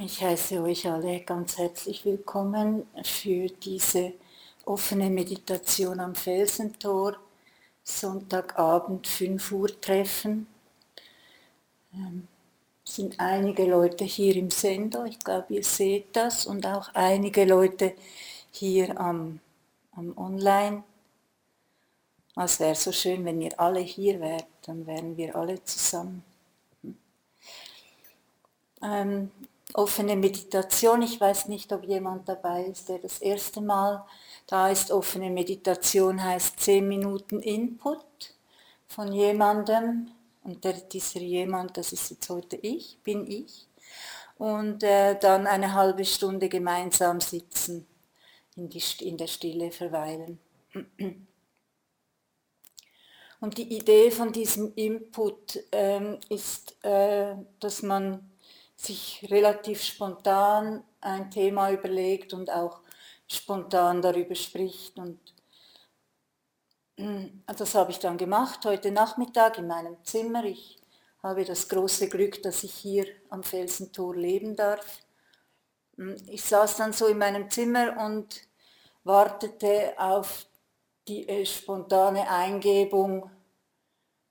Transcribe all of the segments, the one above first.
Ich heiße euch alle ganz herzlich willkommen für diese offene Meditation am Felsentor, Sonntagabend 5 Uhr Treffen. Ähm, es sind einige Leute hier im Sender, ich glaube, ihr seht das, und auch einige Leute hier am, am Online. Es wäre so schön, wenn ihr alle hier wärt, dann wären wir alle zusammen. Ähm, offene Meditation. Ich weiß nicht, ob jemand dabei ist, der das erste Mal da ist. Offene Meditation heißt 10 Minuten Input von jemandem. Und der, dieser jemand, das ist jetzt heute ich, bin ich. Und äh, dann eine halbe Stunde gemeinsam sitzen, in, die, in der Stille verweilen. Und die Idee von diesem Input ähm, ist, äh, dass man sich relativ spontan ein Thema überlegt und auch spontan darüber spricht. Und mm, das habe ich dann gemacht heute Nachmittag in meinem Zimmer. Ich habe das große Glück, dass ich hier am Felsentor leben darf. Mm, ich saß dann so in meinem Zimmer und wartete auf die äh, spontane Eingebung,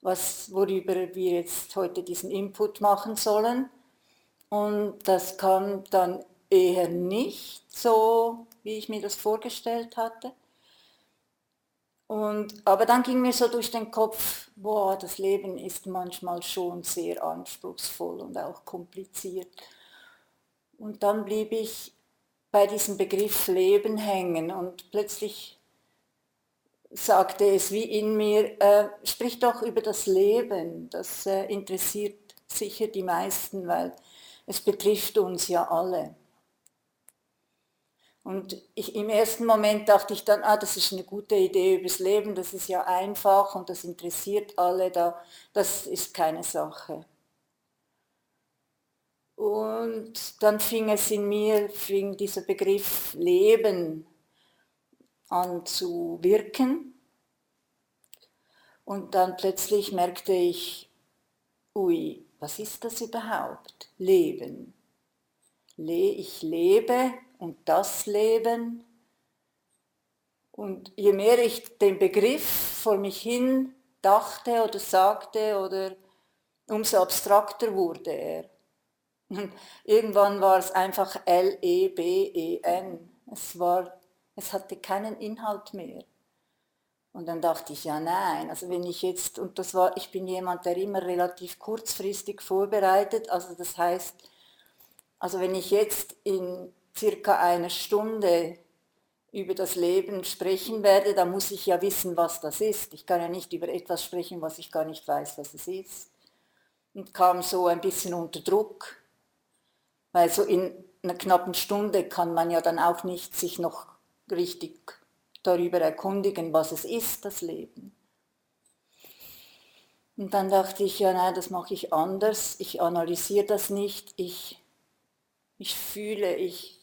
was, worüber wir jetzt heute diesen Input machen sollen. Und das kam dann eher nicht so, wie ich mir das vorgestellt hatte. Und, aber dann ging mir so durch den Kopf, boah, das Leben ist manchmal schon sehr anspruchsvoll und auch kompliziert. Und dann blieb ich bei diesem Begriff Leben hängen und plötzlich sagte es wie in mir, äh, sprich doch über das Leben, das äh, interessiert sicher die meisten, weil es betrifft uns ja alle. Und ich, im ersten Moment dachte ich dann, ah, das ist eine gute Idee übers Leben, das ist ja einfach und das interessiert alle, da, das ist keine Sache. Und dann fing es in mir, fing dieser Begriff Leben an zu wirken. Und dann plötzlich merkte ich, ui, was ist das überhaupt? Leben. Ich lebe und das Leben. Und je mehr ich den Begriff vor mich hin dachte oder sagte, oder umso abstrakter wurde er. Irgendwann war es einfach L-E-B-E-N. Es, es hatte keinen Inhalt mehr. Und dann dachte ich, ja nein, also wenn ich jetzt, und das war, ich bin jemand, der immer relativ kurzfristig vorbereitet, also das heißt, also wenn ich jetzt in circa einer Stunde über das Leben sprechen werde, dann muss ich ja wissen, was das ist. Ich kann ja nicht über etwas sprechen, was ich gar nicht weiß, was es ist. Und kam so ein bisschen unter Druck, weil so in einer knappen Stunde kann man ja dann auch nicht sich noch richtig darüber erkundigen, was es ist, das Leben. Und dann dachte ich, ja, nein, das mache ich anders. Ich analysiere das nicht. Ich, ich fühle, ich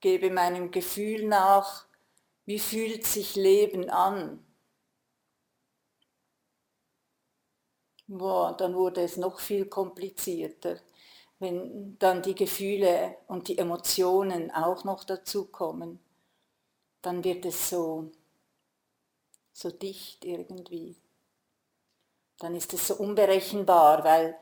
gebe meinem Gefühl nach, wie fühlt sich Leben an. Boah, dann wurde es noch viel komplizierter, wenn dann die Gefühle und die Emotionen auch noch dazukommen dann wird es so, so dicht irgendwie. Dann ist es so unberechenbar, weil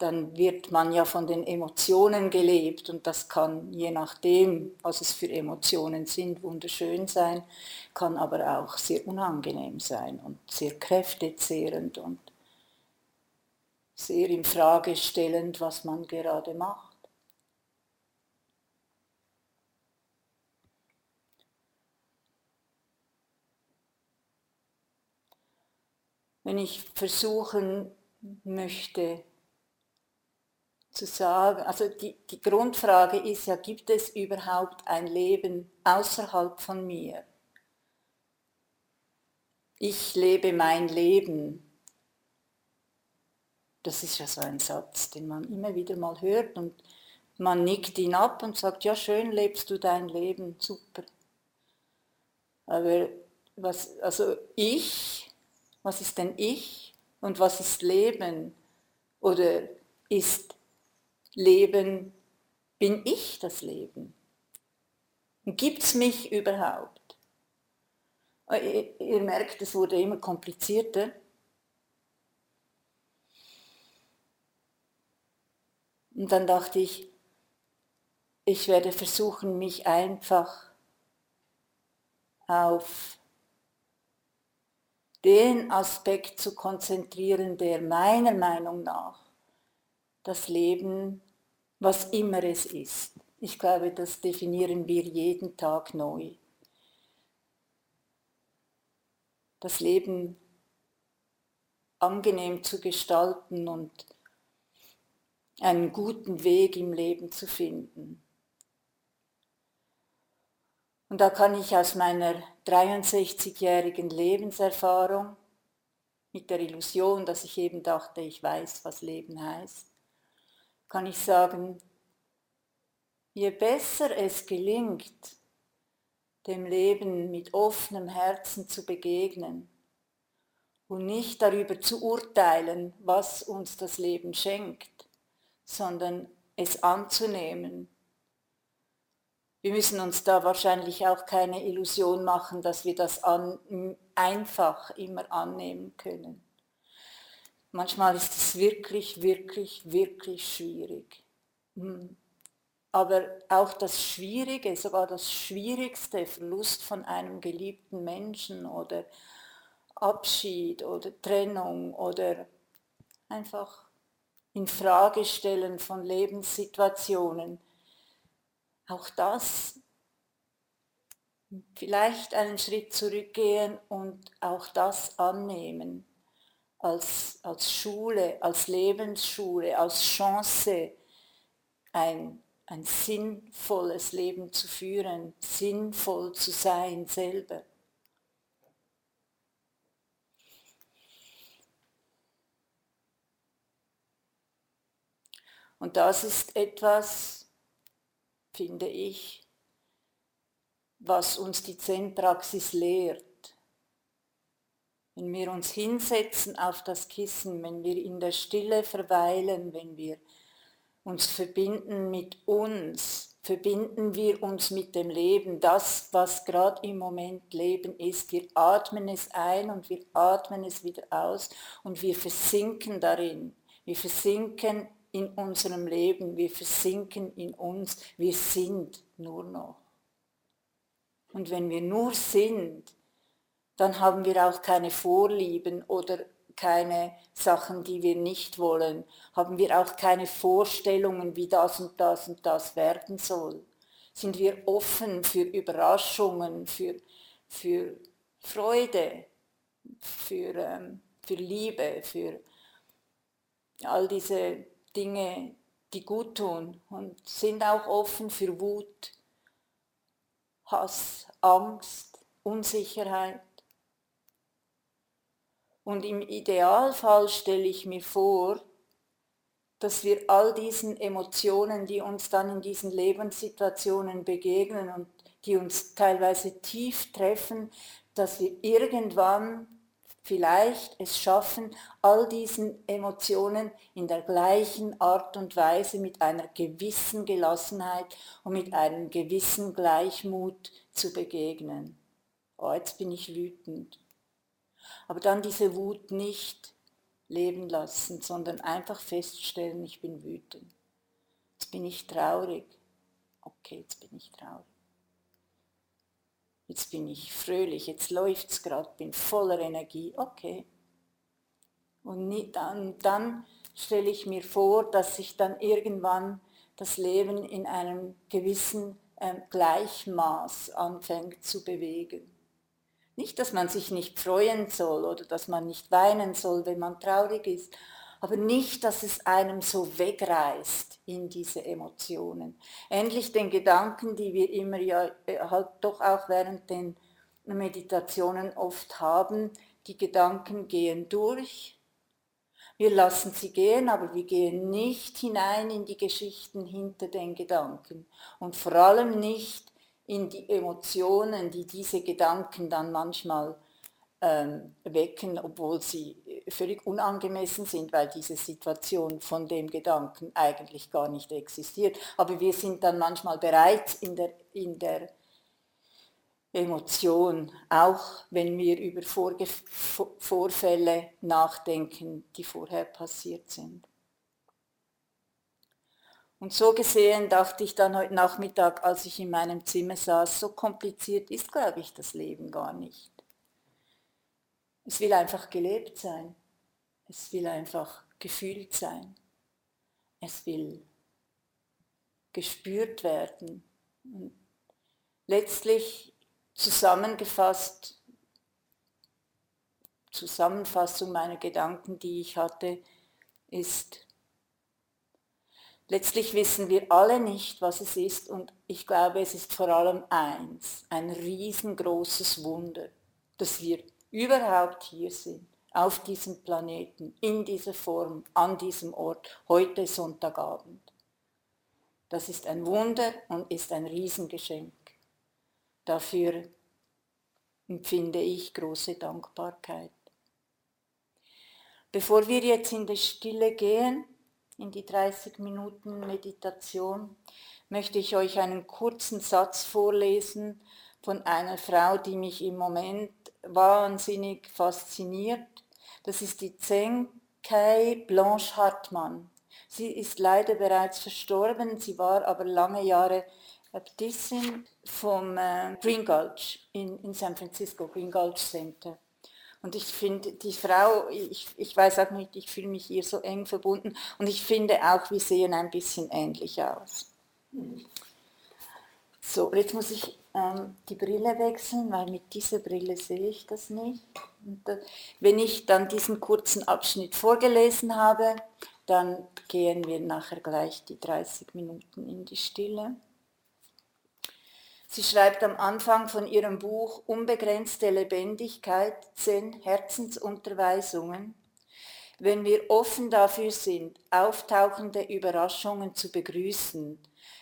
dann wird man ja von den Emotionen gelebt und das kann je nachdem, was es für Emotionen sind, wunderschön sein, kann aber auch sehr unangenehm sein und sehr kräftezehrend und sehr in Frage stellend, was man gerade macht. Wenn ich versuchen möchte zu sagen, also die, die Grundfrage ist ja, gibt es überhaupt ein Leben außerhalb von mir? Ich lebe mein Leben. Das ist ja so ein Satz, den man immer wieder mal hört und man nickt ihn ab und sagt, ja schön lebst du dein Leben, super. Aber was, also ich was ist denn ich und was ist Leben? Oder ist Leben Bin ich das Leben? Gibt es mich überhaupt? Ihr, ihr merkt, es wurde immer komplizierter. Und dann dachte ich, ich werde versuchen, mich einfach auf den Aspekt zu konzentrieren, der meiner Meinung nach das Leben, was immer es ist. Ich glaube, das definieren wir jeden Tag neu. Das Leben angenehm zu gestalten und einen guten Weg im Leben zu finden. Und da kann ich aus meiner 63-jährigen Lebenserfahrung mit der Illusion, dass ich eben dachte, ich weiß, was Leben heißt, kann ich sagen, je besser es gelingt, dem Leben mit offenem Herzen zu begegnen und nicht darüber zu urteilen, was uns das Leben schenkt, sondern es anzunehmen wir müssen uns da wahrscheinlich auch keine Illusion machen, dass wir das an, einfach immer annehmen können. Manchmal ist es wirklich, wirklich, wirklich schwierig. Hm. Aber auch das Schwierige, sogar das Schwierigste, Verlust von einem geliebten Menschen oder Abschied oder Trennung oder einfach in Frage stellen von Lebenssituationen, auch das vielleicht einen Schritt zurückgehen und auch das annehmen als, als Schule, als Lebensschule, als Chance, ein, ein sinnvolles Leben zu führen, sinnvoll zu sein selber. Und das ist etwas, finde ich, was uns die Zen-Praxis lehrt. Wenn wir uns hinsetzen auf das Kissen, wenn wir in der Stille verweilen, wenn wir uns verbinden mit uns, verbinden wir uns mit dem Leben, das, was gerade im Moment Leben ist. Wir atmen es ein und wir atmen es wieder aus und wir versinken darin. Wir versinken in unserem Leben, wir versinken in uns, wir sind nur noch. Und wenn wir nur sind, dann haben wir auch keine Vorlieben oder keine Sachen, die wir nicht wollen, haben wir auch keine Vorstellungen, wie das und das und das werden soll. Sind wir offen für Überraschungen, für, für Freude, für, ähm, für Liebe, für all diese Dinge, die gut tun und sind auch offen für Wut, Hass, Angst, Unsicherheit. Und im Idealfall stelle ich mir vor, dass wir all diesen Emotionen, die uns dann in diesen Lebenssituationen begegnen und die uns teilweise tief treffen, dass wir irgendwann vielleicht es schaffen, all diesen Emotionen in der gleichen Art und Weise mit einer gewissen Gelassenheit und mit einem gewissen Gleichmut zu begegnen. Oh, jetzt bin ich wütend. Aber dann diese Wut nicht leben lassen, sondern einfach feststellen, ich bin wütend. Jetzt bin ich traurig. Okay, jetzt bin ich traurig jetzt bin ich fröhlich, jetzt läuft es gerade, bin voller Energie, okay. Und dann, dann stelle ich mir vor, dass sich dann irgendwann das Leben in einem gewissen äh, Gleichmaß anfängt zu bewegen. Nicht, dass man sich nicht freuen soll oder dass man nicht weinen soll, wenn man traurig ist, aber nicht, dass es einem so wegreißt in diese Emotionen. Ähnlich den Gedanken, die wir immer ja äh, halt doch auch während den Meditationen oft haben, die Gedanken gehen durch, wir lassen sie gehen, aber wir gehen nicht hinein in die Geschichten hinter den Gedanken. Und vor allem nicht in die Emotionen, die diese Gedanken dann manchmal ähm, wecken, obwohl sie völlig unangemessen sind, weil diese Situation von dem Gedanken eigentlich gar nicht existiert. Aber wir sind dann manchmal bereits in der, in der Emotion, auch wenn wir über Vorge Vorfälle nachdenken, die vorher passiert sind. Und so gesehen dachte ich dann heute Nachmittag, als ich in meinem Zimmer saß, so kompliziert ist, glaube ich, das Leben gar nicht. Es will einfach gelebt sein. Es will einfach gefühlt sein. Es will gespürt werden. Und letztlich zusammengefasst, Zusammenfassung meiner Gedanken, die ich hatte, ist, letztlich wissen wir alle nicht, was es ist und ich glaube, es ist vor allem eins, ein riesengroßes Wunder, dass wir überhaupt hier sind, auf diesem Planeten, in dieser Form, an diesem Ort, heute Sonntagabend. Das ist ein Wunder und ist ein Riesengeschenk. Dafür empfinde ich große Dankbarkeit. Bevor wir jetzt in die Stille gehen, in die 30 Minuten Meditation, möchte ich euch einen kurzen Satz vorlesen von einer Frau, die mich im Moment wahnsinnig fasziniert. Das ist die Zenkei Blanche Hartmann. Sie ist leider bereits verstorben, sie war aber lange Jahre Äbtissin vom äh, Green Gulch in, in San Francisco, Green Gulch Center. Und ich finde, die Frau, ich, ich weiß auch nicht, ich fühle mich ihr so eng verbunden und ich finde auch, wir sehen ein bisschen ähnlich aus. So, jetzt muss ich ähm, die Brille wechseln, weil mit dieser Brille sehe ich das nicht. Da, wenn ich dann diesen kurzen Abschnitt vorgelesen habe, dann gehen wir nachher gleich die 30 Minuten in die Stille. Sie schreibt am Anfang von ihrem Buch Unbegrenzte Lebendigkeit, zehn Herzensunterweisungen. Wenn wir offen dafür sind, auftauchende Überraschungen zu begrüßen,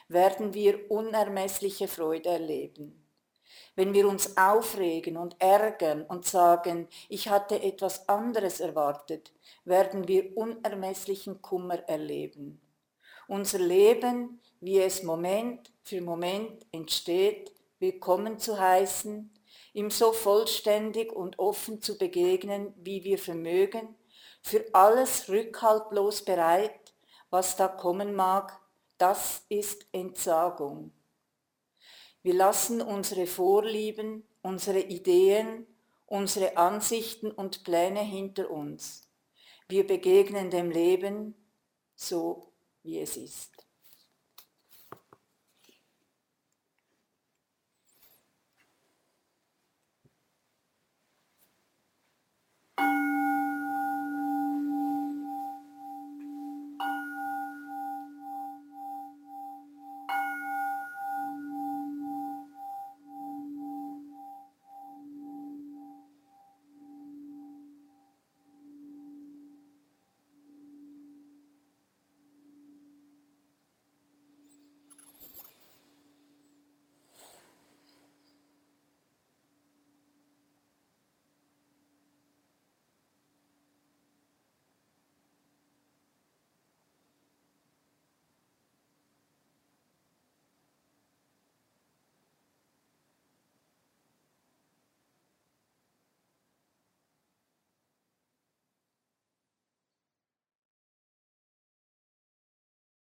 werden wir unermessliche Freude erleben. Wenn wir uns aufregen und ärgern und sagen, ich hatte etwas anderes erwartet, werden wir unermesslichen Kummer erleben. Unser Leben, wie es Moment für Moment entsteht, willkommen zu heißen, ihm so vollständig und offen zu begegnen, wie wir vermögen, für alles rückhaltlos bereit, was da kommen mag, das ist Entsagung. Wir lassen unsere Vorlieben, unsere Ideen, unsere Ansichten und Pläne hinter uns. Wir begegnen dem Leben so, wie es ist.